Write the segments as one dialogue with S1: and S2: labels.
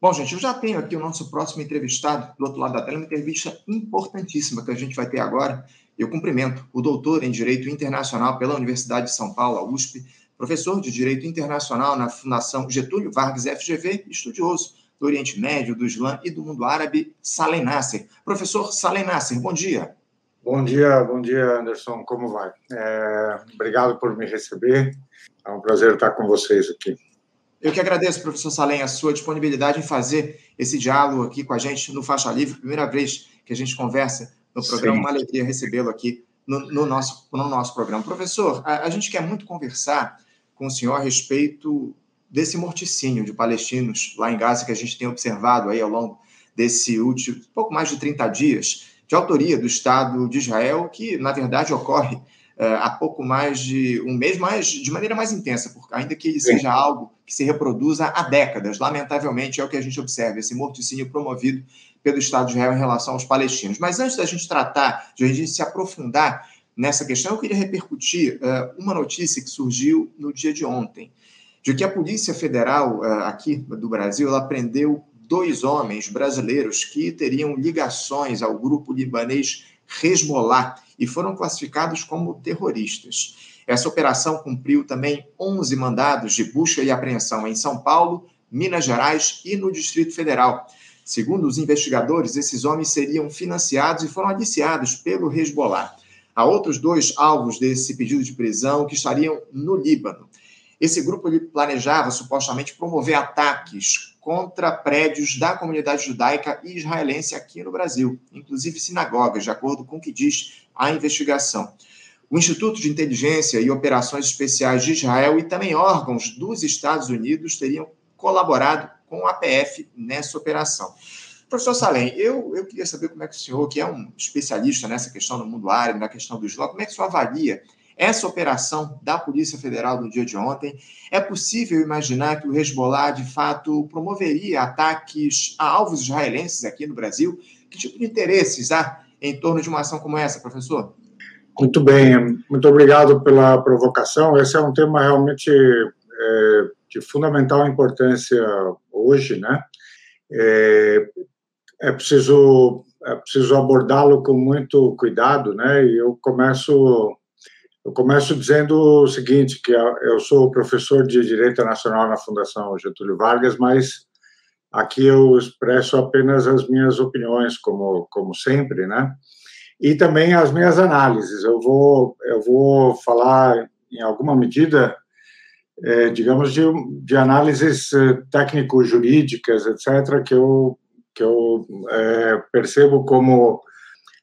S1: Bom, gente, eu já tenho aqui o nosso próximo entrevistado do outro lado da tela, uma entrevista importantíssima que a gente vai ter agora. Eu cumprimento o doutor em Direito Internacional pela Universidade de São Paulo, a USP, professor de Direito Internacional na Fundação Getúlio Vargas FGV, estudioso do Oriente Médio, do Islã e do mundo árabe, Salem Nasser. Professor Salem Nasser, bom dia.
S2: Bom dia, bom dia, Anderson. Como vai? É, obrigado por me receber. É um prazer estar com vocês aqui.
S1: Eu que agradeço, professor Salem, a sua disponibilidade em fazer esse diálogo aqui com a gente no Faixa Livre. Primeira vez que a gente conversa no programa, Sim. uma alegria recebê-lo aqui no, no, nosso, no nosso programa. Professor, a, a gente quer muito conversar com o senhor a respeito desse morticínio de palestinos lá em Gaza que a gente tem observado aí ao longo desse último pouco mais de 30 dias, de autoria do Estado de Israel, que na verdade ocorre há pouco mais de um mês, mas de maneira mais intensa, porque ainda que ele seja algo que se reproduza há décadas, lamentavelmente é o que a gente observa, esse morticínio promovido pelo Estado de Israel em relação aos palestinos. Mas antes da gente tratar, de a gente se aprofundar nessa questão, eu queria repercutir uh, uma notícia que surgiu no dia de ontem, de que a Polícia Federal uh, aqui do Brasil ela prendeu dois homens brasileiros que teriam ligações ao grupo libanês Hezbollah e foram classificados como terroristas. Essa operação cumpriu também 11 mandados de busca e apreensão em São Paulo, Minas Gerais e no Distrito Federal. Segundo os investigadores, esses homens seriam financiados e foram aliciados pelo Hezbollah. Há outros dois alvos desse pedido de prisão que estariam no Líbano. Esse grupo planejava supostamente promover ataques contra prédios da comunidade judaica e israelense aqui no Brasil, inclusive sinagogas, de acordo com o que diz a investigação. O Instituto de Inteligência e Operações Especiais de Israel e também órgãos dos Estados Unidos teriam colaborado com a PF nessa operação. Professor Salem, eu, eu queria saber como é que o senhor, que é um especialista nessa questão no mundo árabe, na questão do Islã, como é que o senhor avalia essa operação da Polícia Federal no dia de ontem? É possível imaginar que o Hezbollah, de fato, promoveria ataques a alvos israelenses aqui no Brasil? Que tipo de interesses há em torno de uma ação como essa, professor?
S2: Muito bem, muito obrigado pela provocação. Esse é um tema realmente é, de fundamental importância hoje, né? É, é preciso é preciso abordá-lo com muito cuidado, né? E eu começo eu começo dizendo o seguinte, que eu sou professor de Direito Nacional na Fundação Getúlio Vargas, mas aqui eu expresso apenas as minhas opiniões, como como sempre, né? E também as minhas análises. Eu vou eu vou falar em alguma medida é, digamos, de, de análises eh, técnico-jurídicas, etc., que eu que eu é, percebo como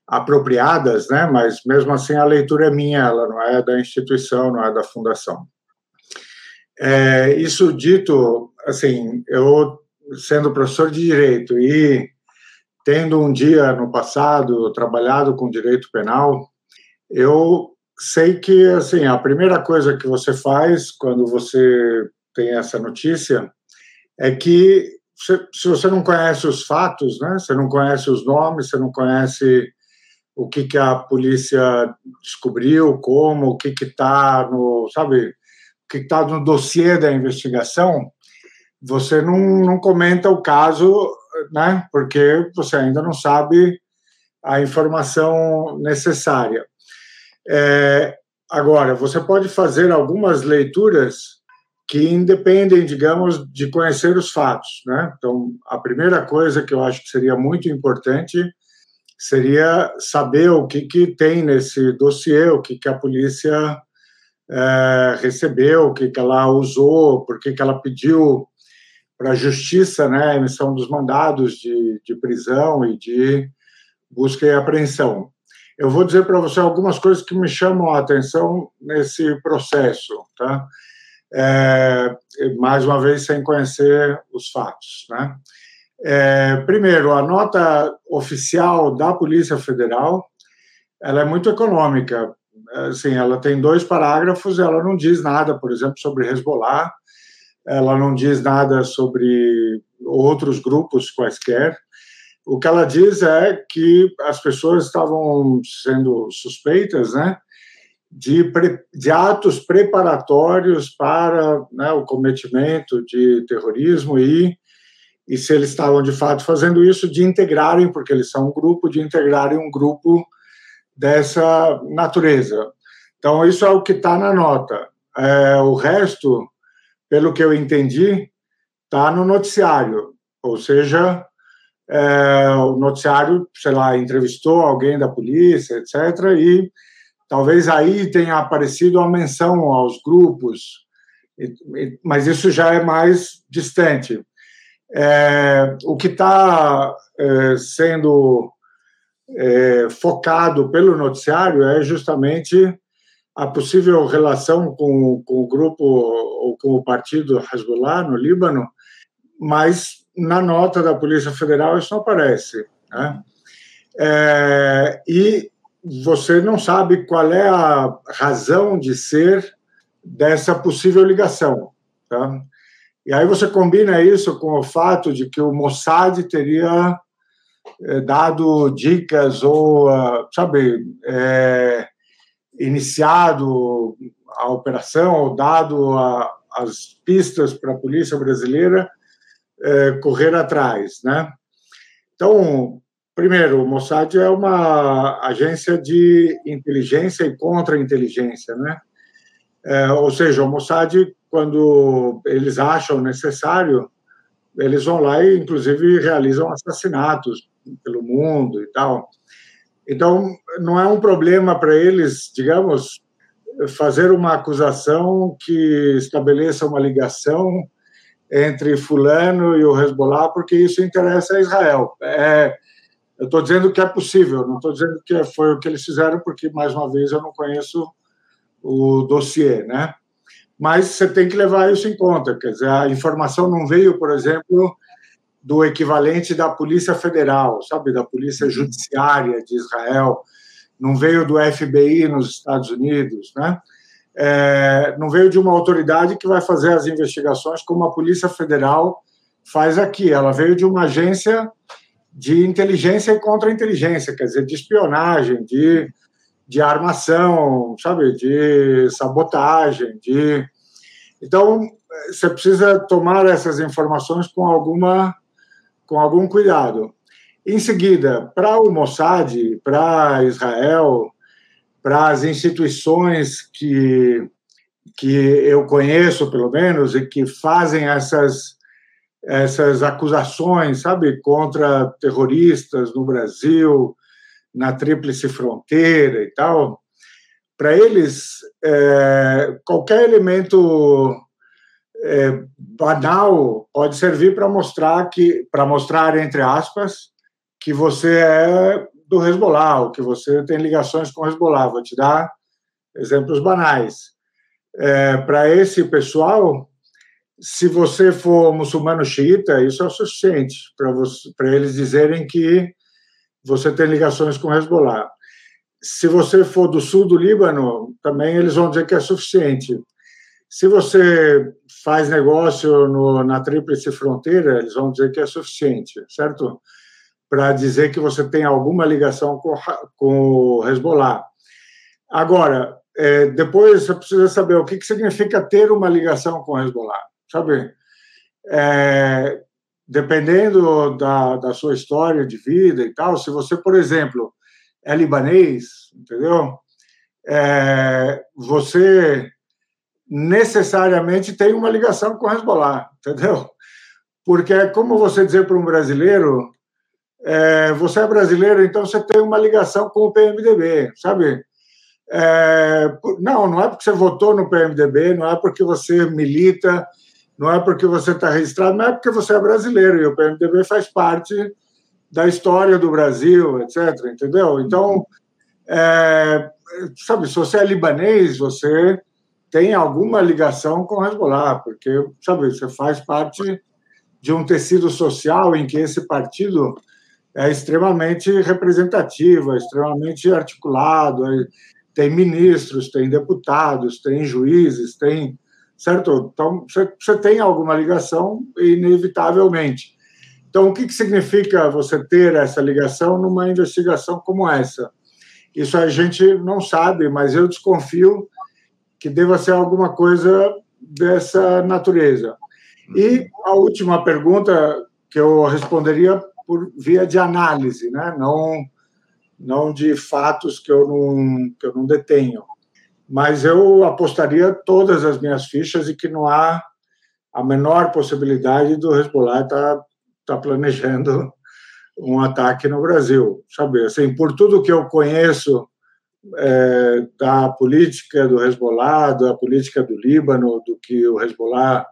S2: apropriadas, né? Mas mesmo assim a leitura é minha, ela não é da instituição, não é da fundação. É, isso dito, assim, eu sendo professor de direito e tendo um dia no passado trabalhado com direito penal, eu sei que assim a primeira coisa que você faz quando você tem essa notícia é que se você não conhece os fatos, né? Você não conhece os nomes, você não conhece o que que a polícia descobriu, como, o que está no, sabe, o que está no dossiê da investigação, você não, não comenta o caso, né? Porque você ainda não sabe a informação necessária. É, agora, você pode fazer algumas leituras que independem, digamos, de conhecer os fatos. Né? Então, a primeira coisa que eu acho que seria muito importante seria saber o que, que tem nesse dossiê, o que, que a polícia é, recebeu, o que, que ela usou, por que, que ela pediu para a justiça né, a emissão dos mandados de, de prisão e de busca e apreensão. Eu vou dizer para você algumas coisas que me chamam a atenção nesse processo, tá? É, mais uma vez, sem conhecer os fatos, né? É, primeiro, a nota oficial da Polícia Federal, ela é muito econômica. Assim, ela tem dois parágrafos, ela não diz nada, por exemplo, sobre Hezbollah, ela não diz nada sobre outros grupos quaisquer, o que ela diz é que as pessoas estavam sendo suspeitas, né, de, de atos preparatórios para né, o cometimento de terrorismo e e se eles estavam de fato fazendo isso, de integrarem, porque eles são um grupo, de integrarem um grupo dessa natureza. Então, isso é o que está na nota. É, o resto, pelo que eu entendi, está no noticiário, ou seja, é, o noticiário, sei lá, entrevistou alguém da polícia, etc., e talvez aí tenha aparecido a menção aos grupos, mas isso já é mais distante. É, o que está é, sendo é, focado pelo noticiário é justamente a possível relação com, com o grupo ou com o partido Hezbollah no Líbano, mas na nota da Polícia Federal isso não aparece. Né? É, e você não sabe qual é a razão de ser dessa possível ligação. Tá? E aí você combina isso com o fato de que o Mossad teria é, dado dicas ou, ah, sabe, é, iniciado a operação ou dado a, as pistas para a polícia brasileira é, correr atrás, né? Então, primeiro, o Mossad é uma agência de inteligência e contra-inteligência, né? É, ou seja, o Mossad, quando eles acham necessário, eles vão lá e, inclusive, realizam assassinatos pelo mundo e tal. Então, não é um problema para eles, digamos, fazer uma acusação que estabeleça uma ligação entre Fulano e o Hezbollah, porque isso interessa a Israel. É, eu estou dizendo que é possível, não estou dizendo que foi o que eles fizeram, porque, mais uma vez, eu não conheço o dossiê, né? Mas você tem que levar isso em conta, quer dizer, a informação não veio, por exemplo, do equivalente da Polícia Federal, sabe, da Polícia Judiciária de Israel, não veio do FBI nos Estados Unidos, né? É, não veio de uma autoridade que vai fazer as investigações como a Polícia Federal faz aqui. Ela veio de uma agência de inteligência e contra-inteligência, quer dizer, de espionagem, de, de armação, sabe, de sabotagem, de... Então, você precisa tomar essas informações com alguma com algum cuidado. Em seguida, para o Mossad, para Israel, para as instituições que, que eu conheço, pelo menos, e que fazem essas, essas acusações, sabe, contra terroristas no Brasil, na Tríplice Fronteira e tal, para eles, é, qualquer elemento é, banal pode servir para mostrar que para mostrar entre aspas que você é do Hezbollah, ou que você tem ligações com o Hezbollah. Vou te dar exemplos banais. É, para esse pessoal, se você for muçulmano xiita, isso é o suficiente para eles dizerem que você tem ligações com o Hezbollah. Se você for do sul do Líbano, também eles vão dizer que é suficiente. Se você faz negócio no, na Tríplice Fronteira, eles vão dizer que é suficiente, certo? Para dizer que você tem alguma ligação com, com o Hezbollah. Agora, é, depois você precisa saber o que, que significa ter uma ligação com o Hezbollah, sabe? É, dependendo da, da sua história de vida e tal, se você, por exemplo, é libanês, entendeu? É, você necessariamente tem uma ligação com o Hezbollah, entendeu? Porque é como você dizer para um brasileiro, é, você é brasileiro, então você tem uma ligação com o PMDB, sabe? É, não, não é porque você votou no PMDB, não é porque você milita, não é porque você está registrado, não é porque você é brasileiro e o PMDB faz parte da história do Brasil, etc. Entendeu? Então, é, sabe, se você é libanês, você tem alguma ligação com o Hezbollah, porque, sabe, você faz parte de um tecido social em que esse partido é extremamente representativo, é extremamente articulado, é, tem ministros, tem deputados, tem juízes, tem. Certo? Então, você, tem alguma ligação, inevitavelmente. Então, o que, que significa você ter essa ligação numa investigação como essa? Isso a gente não sabe, mas eu desconfio que deva ser alguma coisa dessa natureza. E a última pergunta que eu responderia por via de análise, né? não, não de fatos que eu não, que eu não detenho. Mas eu apostaria todas as minhas fichas e que não há a menor possibilidade do Hezbollah estar tá, tá planejando um ataque no Brasil. Sabe, assim, por tudo que eu conheço é, da política do Hezbollah, da política do Líbano, do que o Hezbollah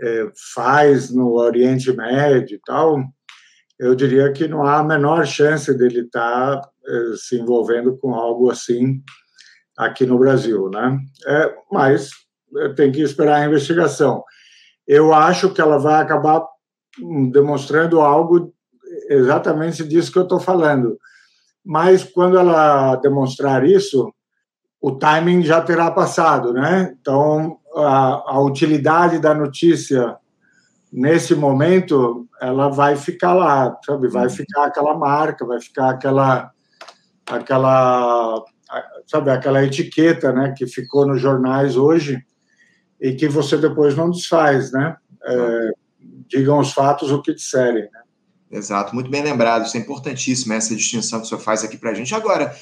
S2: é, faz no Oriente Médio e tal, eu diria que não há a menor chance dele estar tá, é, se envolvendo com algo assim aqui no Brasil, né? É, mas é, tem que esperar a investigação. Eu acho que ela vai acabar hum, demonstrando algo exatamente disso que eu estou falando. Mas quando ela demonstrar isso, o timing já terá passado, né? Então, a, a utilidade da notícia nesse momento, ela vai ficar lá, sabe? Vai uhum. ficar aquela marca, vai ficar aquela aquela sabe aquela etiqueta, né, que ficou nos jornais hoje e que você depois não desfaz, né? É, digam os fatos o que disserem. Né?
S1: Exato, muito bem lembrado. Isso é importantíssimo, essa distinção que o senhor faz aqui para a gente. Agora,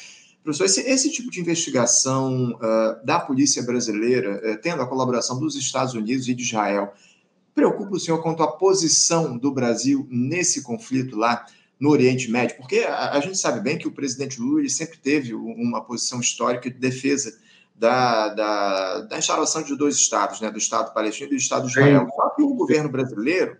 S1: professor, esse, esse tipo de investigação uh, da polícia brasileira, uh, tendo a colaboração dos Estados Unidos e de Israel, preocupa o senhor quanto à posição do Brasil nesse conflito lá no Oriente Médio? Porque a, a gente sabe bem que o presidente Lula sempre teve uma posição histórica de defesa da, da, da instalação de dois estados, né, do Estado palestino e do Estado de Israel. Só que o governo brasileiro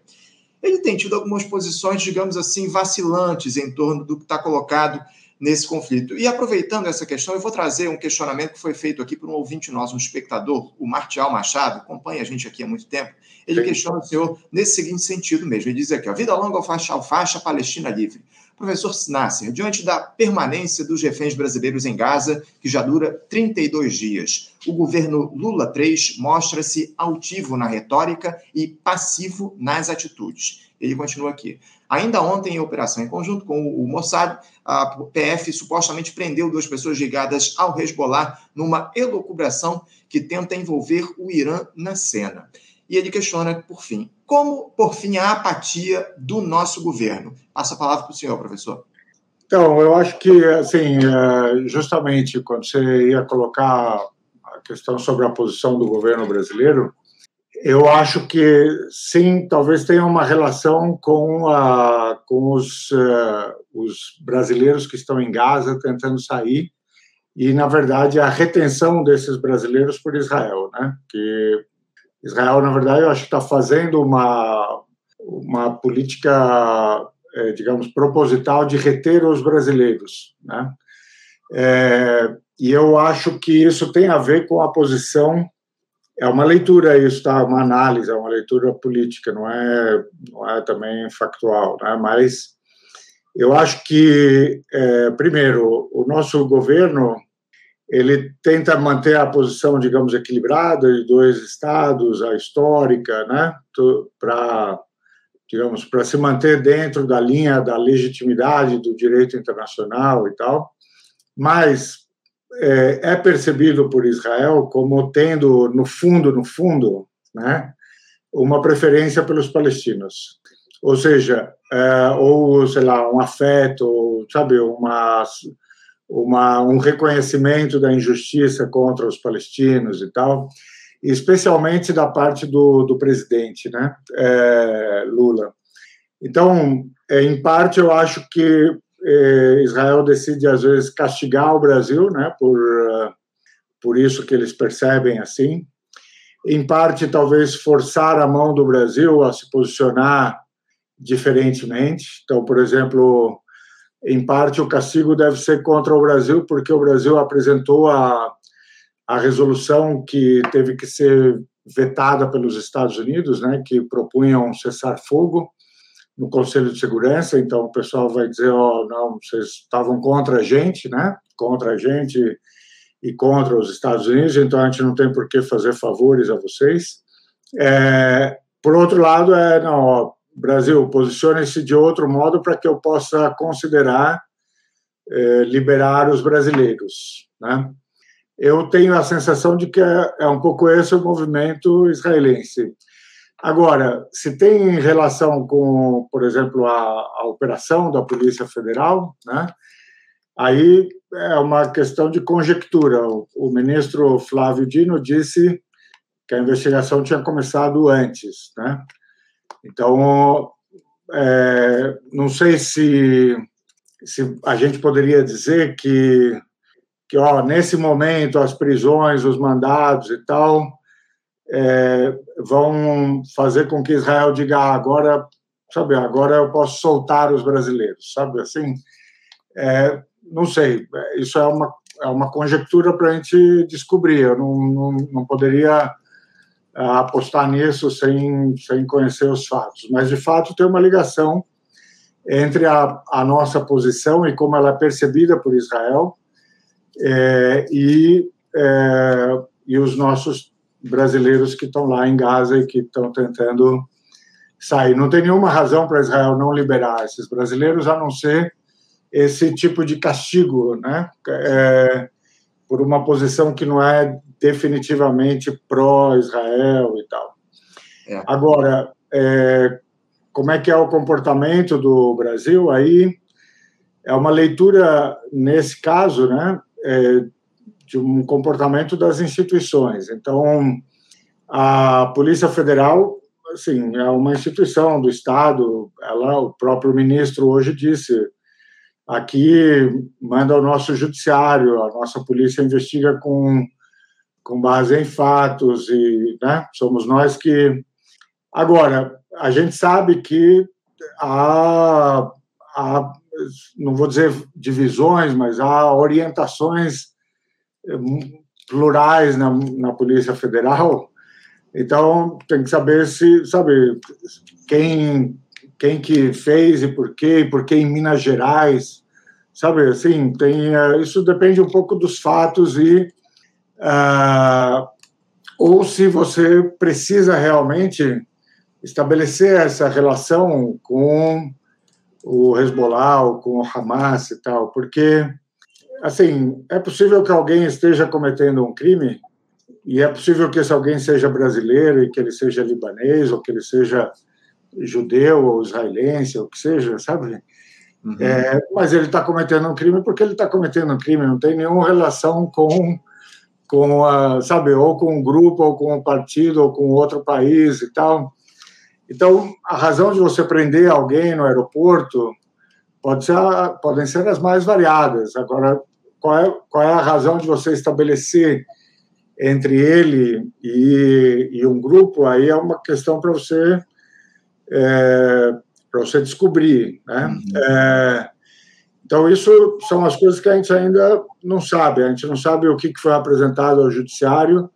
S1: ele tem tido algumas posições, digamos assim, vacilantes em torno do que está colocado nesse conflito. E aproveitando essa questão, eu vou trazer um questionamento que foi feito aqui por um ouvinte nosso, um espectador, o Martial Machado, acompanha a gente aqui há muito tempo. Ele Sim. questiona o senhor nesse seguinte sentido mesmo. Ele diz aqui: ó, vida longa ao faixa, ao faixa Palestina livre. Professor Nasser, diante da permanência dos reféns brasileiros em Gaza, que já dura 32 dias, o governo Lula III mostra-se altivo na retórica e passivo nas atitudes. Ele continua aqui. Ainda ontem, em operação em conjunto com o Mossad, a PF supostamente prendeu duas pessoas ligadas ao Hezbollah numa elucubração que tenta envolver o Irã na cena. E ele questiona, por fim, como, por fim, a apatia do nosso governo? Passa a palavra para o senhor, professor.
S2: Então, eu acho que, assim, é, justamente quando você ia colocar a questão sobre a posição do governo brasileiro, eu acho que sim, talvez tenha uma relação com, a, com os, uh, os brasileiros que estão em Gaza tentando sair e, na verdade, a retenção desses brasileiros por Israel, né? Que Israel, na verdade, eu acho que está fazendo uma, uma política, é, digamos, proposital de reter os brasileiros, né? É, e eu acho que isso tem a ver com a posição é uma leitura isso, tá? Uma análise, é uma leitura política, não é, não é também factual, né? Mas eu acho que, é, primeiro, o nosso governo ele tenta manter a posição, digamos, equilibrada de dois estados, a histórica, né? Para digamos, para se manter dentro da linha da legitimidade do direito internacional e tal, mas é, é percebido por Israel como tendo, no fundo, no fundo, né, uma preferência pelos palestinos. Ou seja, é, ou, sei lá, um afeto, sabe, uma, uma, um reconhecimento da injustiça contra os palestinos e tal, especialmente da parte do, do presidente, né, é, Lula. Então, é, em parte, eu acho que eh, Israel decide às vezes castigar o Brasil, né, por uh, por isso que eles percebem assim. Em parte, talvez forçar a mão do Brasil a se posicionar diferentemente. Então, por exemplo, em parte o castigo deve ser contra o Brasil, porque o Brasil apresentou a, a resolução que teve que ser vetada pelos Estados Unidos, né, que propunha um cessar-fogo no Conselho de Segurança, então o pessoal vai dizer, ó, oh, não, vocês estavam contra a gente, né? Contra a gente e contra os Estados Unidos, então a gente não tem por que fazer favores a vocês. É, por outro lado, é, não, Brasil, posicione-se de outro modo para que eu possa considerar é, liberar os brasileiros, né? Eu tenho a sensação de que é, é um pouco esse o movimento israelense Agora, se tem relação com, por exemplo, a, a operação da Polícia Federal, né? aí é uma questão de conjectura. O, o ministro Flávio Dino disse que a investigação tinha começado antes, né? Então, é, não sei se, se a gente poderia dizer que, que ó, nesse momento as prisões, os mandados e tal é, vão fazer com que Israel diga ah, agora, sabe, agora eu posso soltar os brasileiros, sabe, assim, é, não sei, isso é uma, é uma conjectura para a gente descobrir, eu não, não, não poderia apostar nisso sem, sem conhecer os fatos, mas de fato tem uma ligação entre a, a nossa posição e como ela é percebida por Israel é, e, é, e os nossos brasileiros que estão lá em Gaza e que estão tentando sair. Não tem nenhuma razão para Israel não liberar esses brasileiros, a não ser esse tipo de castigo, né? É, por uma posição que não é definitivamente pró-Israel e tal. É. Agora, é, como é que é o comportamento do Brasil? Aí é uma leitura, nesse caso, né, é, de um comportamento das instituições. Então, a Polícia Federal, assim, é uma instituição do Estado. Ela, o próprio ministro hoje disse, aqui manda o nosso judiciário, a nossa polícia investiga com com base em fatos e, né, somos nós que agora a gente sabe que há, há não vou dizer divisões, mas há orientações plurais na, na Polícia Federal. Então, tem que saber se, sabe, quem, quem que fez e por quê, por que em Minas Gerais, sabe, assim, tem, eh, isso depende um pouco dos fatos e uh, ou se você precisa realmente estabelecer essa relação com o Hezbollah, com o Hamas e tal, porque assim, é possível que alguém esteja cometendo um crime e é possível que esse alguém seja brasileiro e que ele seja libanês ou que ele seja judeu ou israelense ou que seja, sabe? Uhum. É, mas ele está cometendo um crime porque ele está cometendo um crime, não tem nenhuma relação com, com a, sabe, ou com um grupo, ou com um partido, ou com outro país e tal. Então, a razão de você prender alguém no aeroporto pode ser, podem ser as mais variadas. Agora, qual é, qual é a razão de você estabelecer entre ele e, e um grupo, aí é uma questão para você é, para você descobrir, né? Uhum. É, então isso são as coisas que a gente ainda não sabe. A gente não sabe o que foi apresentado ao judiciário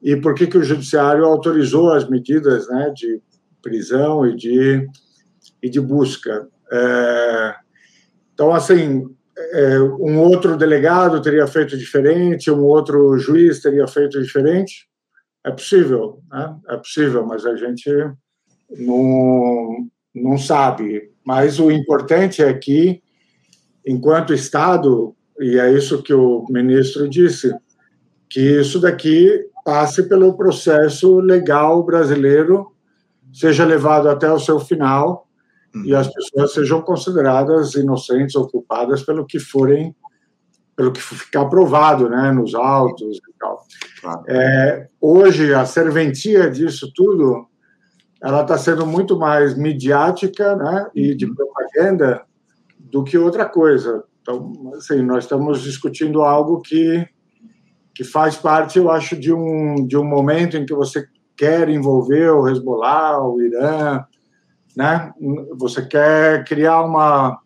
S2: e por que que o judiciário autorizou as medidas, né, de prisão e de e de busca. É, então assim é, um outro delegado teria feito diferente, um outro juiz teria feito diferente. É possível, né? é possível, mas a gente não, não sabe. Mas o importante é que, enquanto Estado, e é isso que o ministro disse, que isso daqui passe pelo processo legal brasileiro, seja levado até o seu final e as pessoas sejam consideradas inocentes ou culpadas pelo que forem, pelo que ficar provado, né, nos autos e tal. Claro. É, hoje a serventia disso tudo, ela está sendo muito mais midiática, né, e de uhum. propaganda do que outra coisa. Então, assim, nós estamos discutindo algo que que faz parte, eu acho, de um de um momento em que você quer envolver o Hezbollah, o Irã, né? Você quer criar uma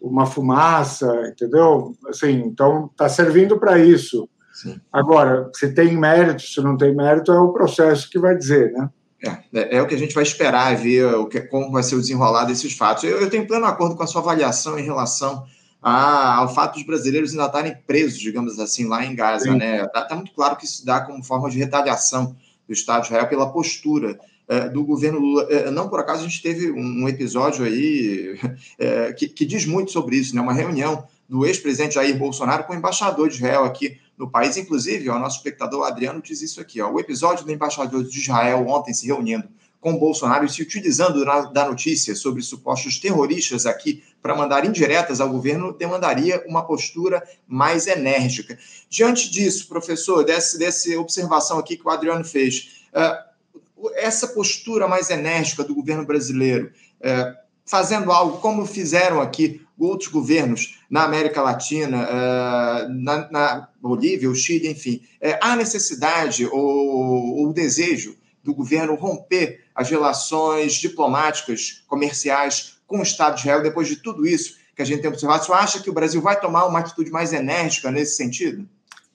S2: uma fumaça, entendeu? Assim, então está servindo para isso. Sim. Agora, se tem mérito, se não tem mérito, é o processo que vai dizer, né?
S1: É, é, é o que a gente vai esperar ver o que, como vai ser o desenrolar desses fatos. Eu, eu tenho pleno acordo com a sua avaliação em relação a, ao fato dos brasileiros ainda estarem presos, digamos assim, lá em Gaza. Sim. Né? Tá, tá, muito claro que isso dá como forma de retaliação do Estado de Israel pela postura é, do governo Lula. É, não por acaso a gente teve um, episódio aí é, que, que, diz muito sobre isso, né? uma reunião do ex-presidente Jair Bolsonaro com o embaixador de Israel aqui no país. Inclusive, o nosso espectador Adriano diz isso aqui: ó, o episódio do embaixador de Israel ontem se reunindo com Bolsonaro e se utilizando da notícia sobre supostos terroristas aqui para mandar indiretas ao governo, demandaria uma postura mais enérgica. Diante disso, professor, dessa, dessa observação aqui que o Adriano fez, uh, essa postura mais enérgica do governo brasileiro, uh, fazendo algo como fizeram aqui outros governos na América Latina, uh, na, na, Bolívia, o Chile, enfim, há necessidade ou o desejo do governo romper as relações diplomáticas, comerciais com o Estado de Israel, depois de tudo isso que a gente tem observado, você acha que o Brasil vai tomar uma atitude mais enérgica nesse sentido?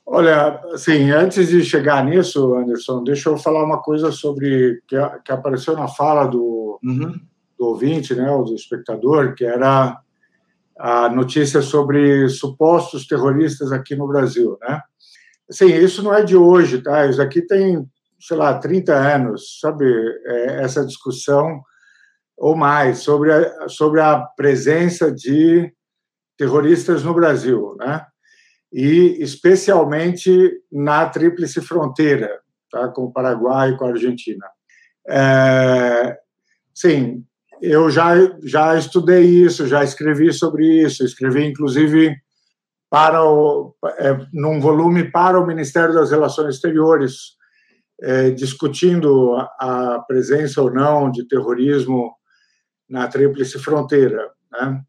S2: Olha, assim, antes de chegar nisso, Anderson, deixa eu falar uma coisa sobre que, que apareceu na fala do, uhum. Do ouvinte, né, do espectador, que era a notícia sobre supostos terroristas aqui no Brasil, né? Assim, isso não é de hoje, tá? Isso aqui tem sei lá, 30 anos, sabe, é, essa discussão ou mais sobre a, sobre a presença de terroristas no Brasil, né? E especialmente na tríplice fronteira, tá? Com o Paraguai e com a Argentina. É, sim, eu já já estudei isso, já escrevi sobre isso, escrevi inclusive para o é, num volume para o Ministério das Relações Exteriores é, discutindo a, a, presença ou não de terrorismo na Tríplice Fronteira. Né?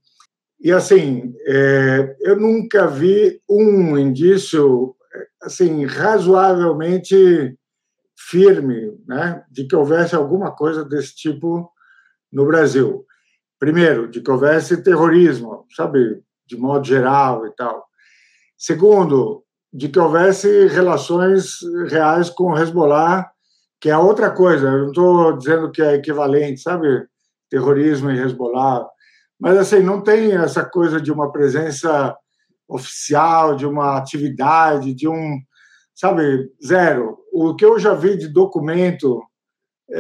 S2: E, assim, é, eu nunca vi um indício assim razoavelmente firme né, de que houvesse alguma coisa desse tipo no Brasil. Primeiro, de que houvesse terrorismo, sabe, de modo geral e tal. Segundo, de que houvesse relações reais com o Hezbollah, que é outra coisa. Eu não estou dizendo que é equivalente, sabe? Terrorismo e Hezbollah. Mas, assim, não tem essa coisa de uma presença oficial, de uma atividade, de um. Sabe? Zero. O que eu já vi de documento.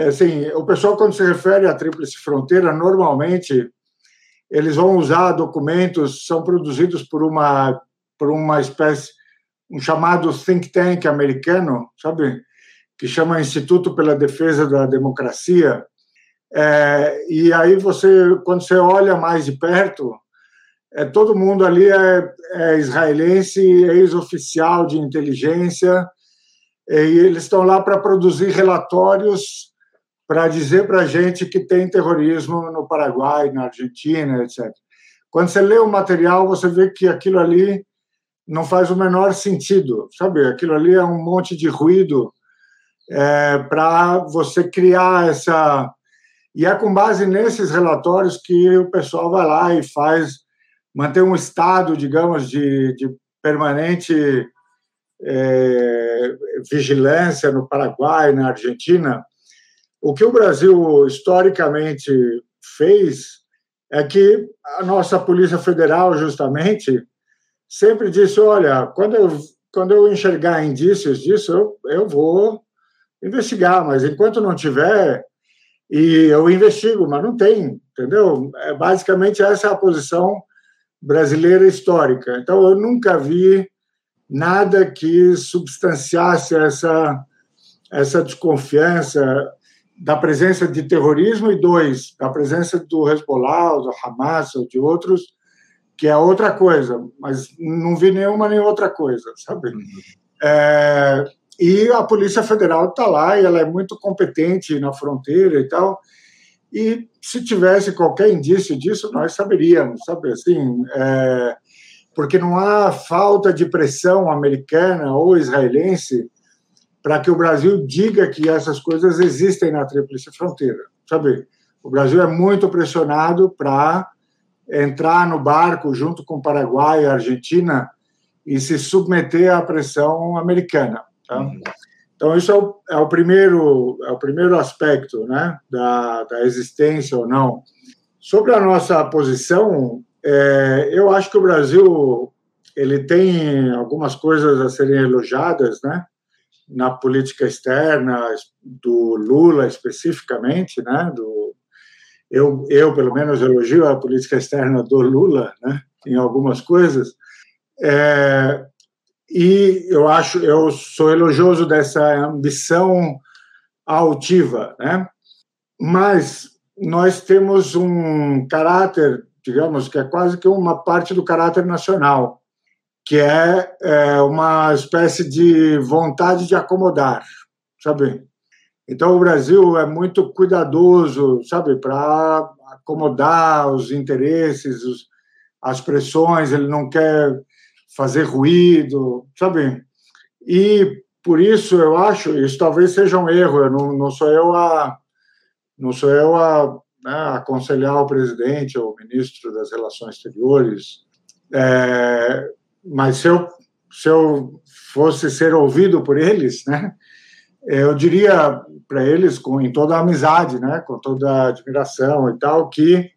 S2: Assim, o pessoal, quando se refere à Tríplice Fronteira, normalmente eles vão usar documentos, são produzidos por uma, por uma espécie um chamado think tank americano, sabe, que chama Instituto pela Defesa da Democracia. É, e aí você, quando você olha mais de perto, é, todo mundo ali é, é israelense, ex-oficial de inteligência, e eles estão lá para produzir relatórios para dizer para a gente que tem terrorismo no Paraguai, na Argentina, etc. Quando você lê o material, você vê que aquilo ali não faz o menor sentido, sabe? Aquilo ali é um monte de ruído é, para você criar essa. E é com base nesses relatórios que o pessoal vai lá e faz, manter um estado, digamos, de, de permanente é, vigilância no Paraguai, na Argentina. O que o Brasil historicamente fez é que a nossa Polícia Federal, justamente, sempre disse: olha, quando eu, quando eu enxergar indícios disso, eu, eu vou investigar, mas enquanto não tiver, e eu investigo, mas não tem, entendeu? É, basicamente, essa é a posição brasileira histórica. Então, eu nunca vi nada que substanciasse essa, essa desconfiança da presença de terrorismo e, dois, da presença do Hezbollah, do Hamas ou de outros que é outra coisa, mas não vi nenhuma nem outra coisa, sabe? Uhum. É, e a Polícia Federal está lá e ela é muito competente na fronteira e tal. E se tivesse qualquer indício disso, nós saberíamos, sabe? Assim, é, porque não há falta de pressão americana ou israelense para que o Brasil diga que essas coisas existem na Tríplice Fronteira, sabe? O Brasil é muito pressionado para entrar no barco junto com o Paraguai e a Argentina e se submeter à pressão americana. Tá? Uhum. Então, isso é o, é o, primeiro, é o primeiro aspecto né, da, da existência ou não. Sobre a nossa posição, é, eu acho que o Brasil ele tem algumas coisas a serem elogiadas, né? Na política externa do Lula especificamente, né? Do, eu, eu pelo menos elogio a política externa do Lula, né, em algumas coisas, é, e eu acho, eu sou elogioso dessa ambição altiva, né? mas nós temos um caráter, digamos, que é quase que uma parte do caráter nacional, que é, é uma espécie de vontade de acomodar, sabe? Então o Brasil é muito cuidadoso, sabe, para acomodar os interesses, os, as pressões, ele não quer fazer ruído, sabe? E por isso eu acho, isso talvez seja um erro, eu não, não sou eu a não sou eu a né, aconselhar o presidente ou o ministro das Relações Exteriores, é, mas se eu, se eu fosse ser ouvido por eles, né, eu diria para eles, com, em toda a amizade, né, com toda a admiração e tal, que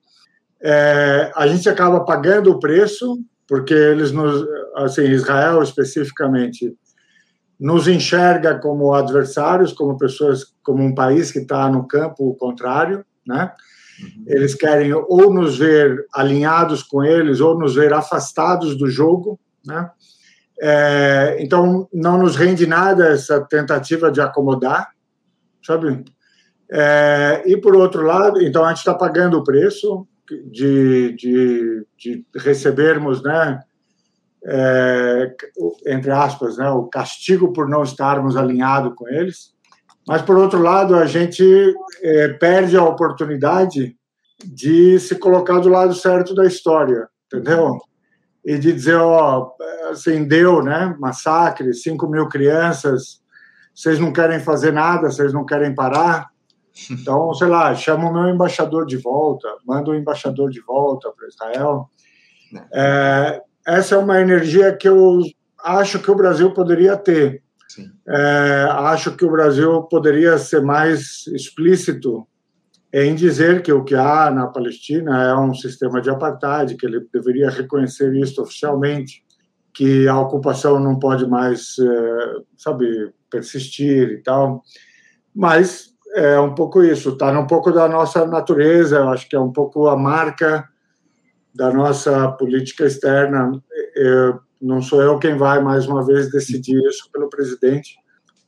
S2: é, a gente acaba pagando o preço, porque eles, nos, assim, Israel especificamente, nos enxerga como adversários, como pessoas, como um país que está no campo contrário, né? Uhum. Eles querem ou nos ver alinhados com eles ou nos ver afastados do jogo, né? É, então não nos rende nada essa tentativa de acomodar, sabe? É, e por outro lado, então a gente está pagando o preço de, de, de recebermos, né? é, entre aspas, né, o castigo por não estarmos alinhados com eles. Mas, por outro lado, a gente é, perde a oportunidade de se colocar do lado certo da história, entendeu? E de dizer, ó, assim, deu, né? Massacre, 5 mil crianças, vocês não querem fazer nada, vocês não querem parar. Então, sei lá, chama o meu embaixador de volta, manda o embaixador de volta para Israel. É, essa é uma energia que eu acho que o Brasil poderia ter. É, acho que o Brasil poderia ser mais explícito em dizer que o que há na Palestina é um sistema de apartheid, que ele deveria reconhecer isso oficialmente, que a ocupação não pode mais, é, sabe, persistir e tal. Mas é um pouco isso, está um pouco da nossa natureza, eu acho que é um pouco a marca da nossa política externa. Eu, não sou eu quem vai, mais uma vez, decidir isso pelo presidente,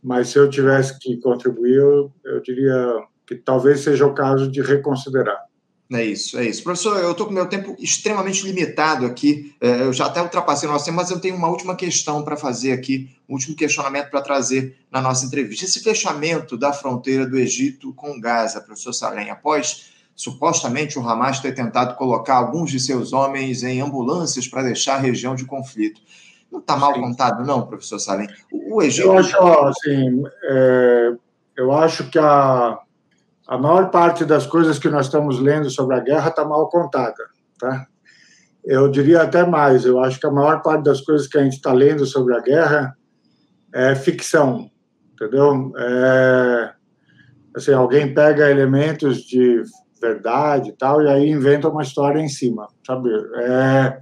S2: mas se eu tivesse que contribuir, eu, eu diria que talvez seja o caso de reconsiderar.
S1: É isso, é isso. Professor, eu estou com meu tempo extremamente limitado aqui. É, eu já até ultrapassei o nosso tempo, mas eu tenho uma última questão para fazer aqui, um último questionamento para trazer na nossa entrevista. Esse fechamento da fronteira do Egito com Gaza, professor Salem, após supostamente o Hamas ter tentado colocar alguns de seus homens em ambulâncias para deixar a região de conflito. Não está mal Sim. contado, não, professor Salem?
S2: O, Egito. Eu acho, assim, é, eu acho que a, a maior parte das coisas que nós estamos lendo sobre a guerra está mal contada, tá? Eu diria até mais, eu acho que a maior parte das coisas que a gente está lendo sobre a guerra é ficção, entendeu? É, assim, alguém pega elementos de verdade e tal, e aí inventa uma história em cima, sabe? É,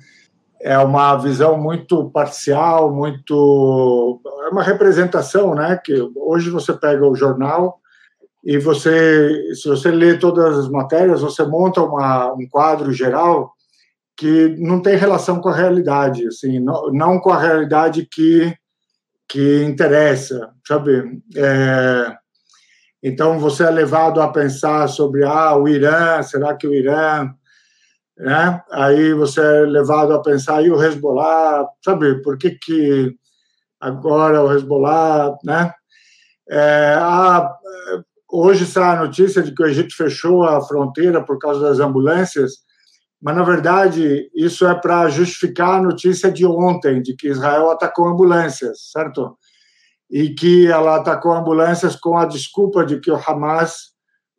S2: é uma visão muito parcial, muito. É uma representação, né? Que hoje você pega o jornal e você, se você lê todas as matérias, você monta uma, um quadro geral que não tem relação com a realidade, assim, não, não com a realidade que, que interessa, sabe? É, então, você é levado a pensar sobre ah, o Irã, será que o Irã. Né? Aí você é levado a pensar, e o Hezbollah, sabe, por que, que agora o Hezbollah. Né? É, ah, hoje sai a notícia de que o Egito fechou a fronteira por causa das ambulâncias, mas, na verdade, isso é para justificar a notícia de ontem, de que Israel atacou ambulâncias, certo? e que ela atacou ambulâncias com a desculpa de que o Hamas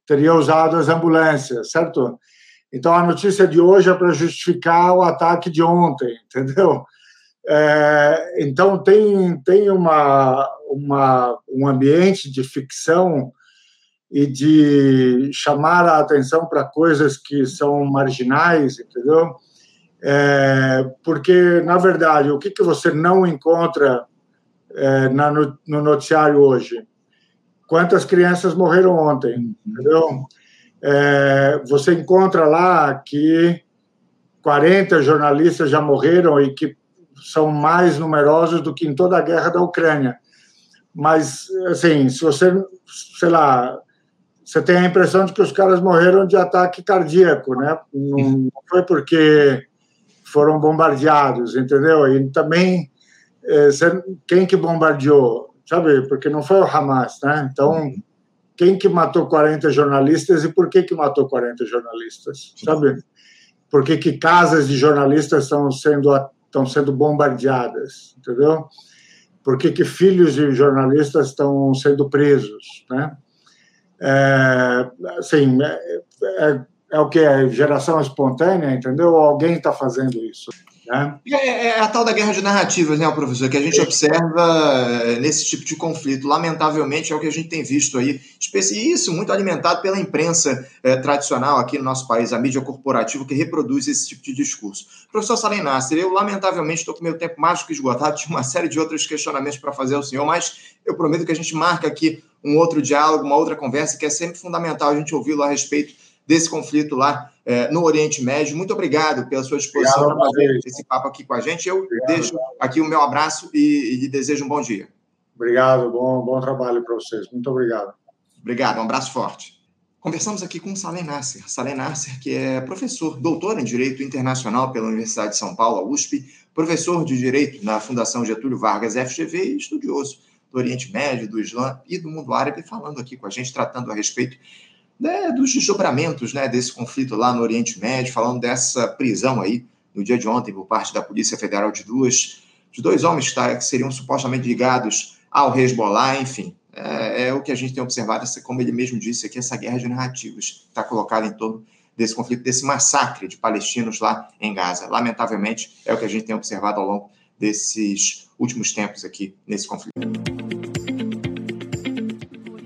S2: teria usado as ambulâncias, certo? Então a notícia de hoje é para justificar o ataque de ontem, entendeu? É, então tem tem uma, uma um ambiente de ficção e de chamar a atenção para coisas que são marginais, entendeu? É, porque na verdade o que que você não encontra é, na, no, no, noticiário hoje. Quantas crianças morreram ontem, entendeu? É, você encontra lá que 40 jornalistas já morreram e que são mais numerosos do que em toda a guerra da Ucrânia. Mas, assim, se você, sei lá, você tem a impressão de que os caras morreram de ataque cardíaco, né? Não foi porque foram bombardeados, entendeu? E também, é, quem que bombardeou? Sabe? Porque não foi o Hamas, né? Então, quem que matou 40 jornalistas e por que que matou 40 jornalistas? Sabe? Por que que casas de jornalistas estão sendo, estão sendo bombardeadas, entendeu? Por que que filhos de jornalistas estão sendo presos, né? É, assim, é, é, é o que? É geração espontânea, entendeu? Alguém está fazendo isso? Né?
S1: É, é, é, a tal da guerra de narrativas, né, professor, que a gente observa é, nesse tipo de conflito. Lamentavelmente é o que a gente tem visto aí, e isso muito alimentado pela imprensa é, tradicional aqui no nosso país, a mídia corporativa que reproduz esse tipo de discurso. Professor Salem Nasser, eu lamentavelmente estou com meu tempo mais do que esgotado, tinha uma série de outros questionamentos para fazer ao senhor, mas eu prometo que a gente marca aqui um outro diálogo, uma outra conversa, que é sempre fundamental a gente ouvi-lo a respeito desse conflito lá é, no Oriente Médio. Muito obrigado pela sua disposição para fazer esse papo aqui com a gente. Eu obrigado. deixo aqui o meu abraço e, e lhe desejo um bom dia.
S2: Obrigado, bom, bom trabalho para vocês. Muito obrigado.
S1: Obrigado, um abraço forte. Conversamos aqui com Salem Nasser. Salem Nasser, que é professor, doutor em Direito Internacional pela Universidade de São Paulo, a USP, professor de Direito na Fundação Getúlio Vargas, FGV, e estudioso do Oriente Médio, do Islã e do mundo árabe, falando aqui com a gente, tratando a respeito né, dos desdobramentos né, desse conflito lá no Oriente Médio, falando dessa prisão aí, no dia de ontem, por parte da Polícia Federal de duas, de dois homens tá, que seriam supostamente ligados ao Hezbollah, enfim. É, é, o que a gente tem observado, como ele mesmo disse aqui, essa guerra de narrativas está colocada em torno desse conflito, desse massacre de palestinos lá em Gaza. Lamentavelmente, é o que a gente tem observado ao longo desses últimos tempos aqui nesse conflito.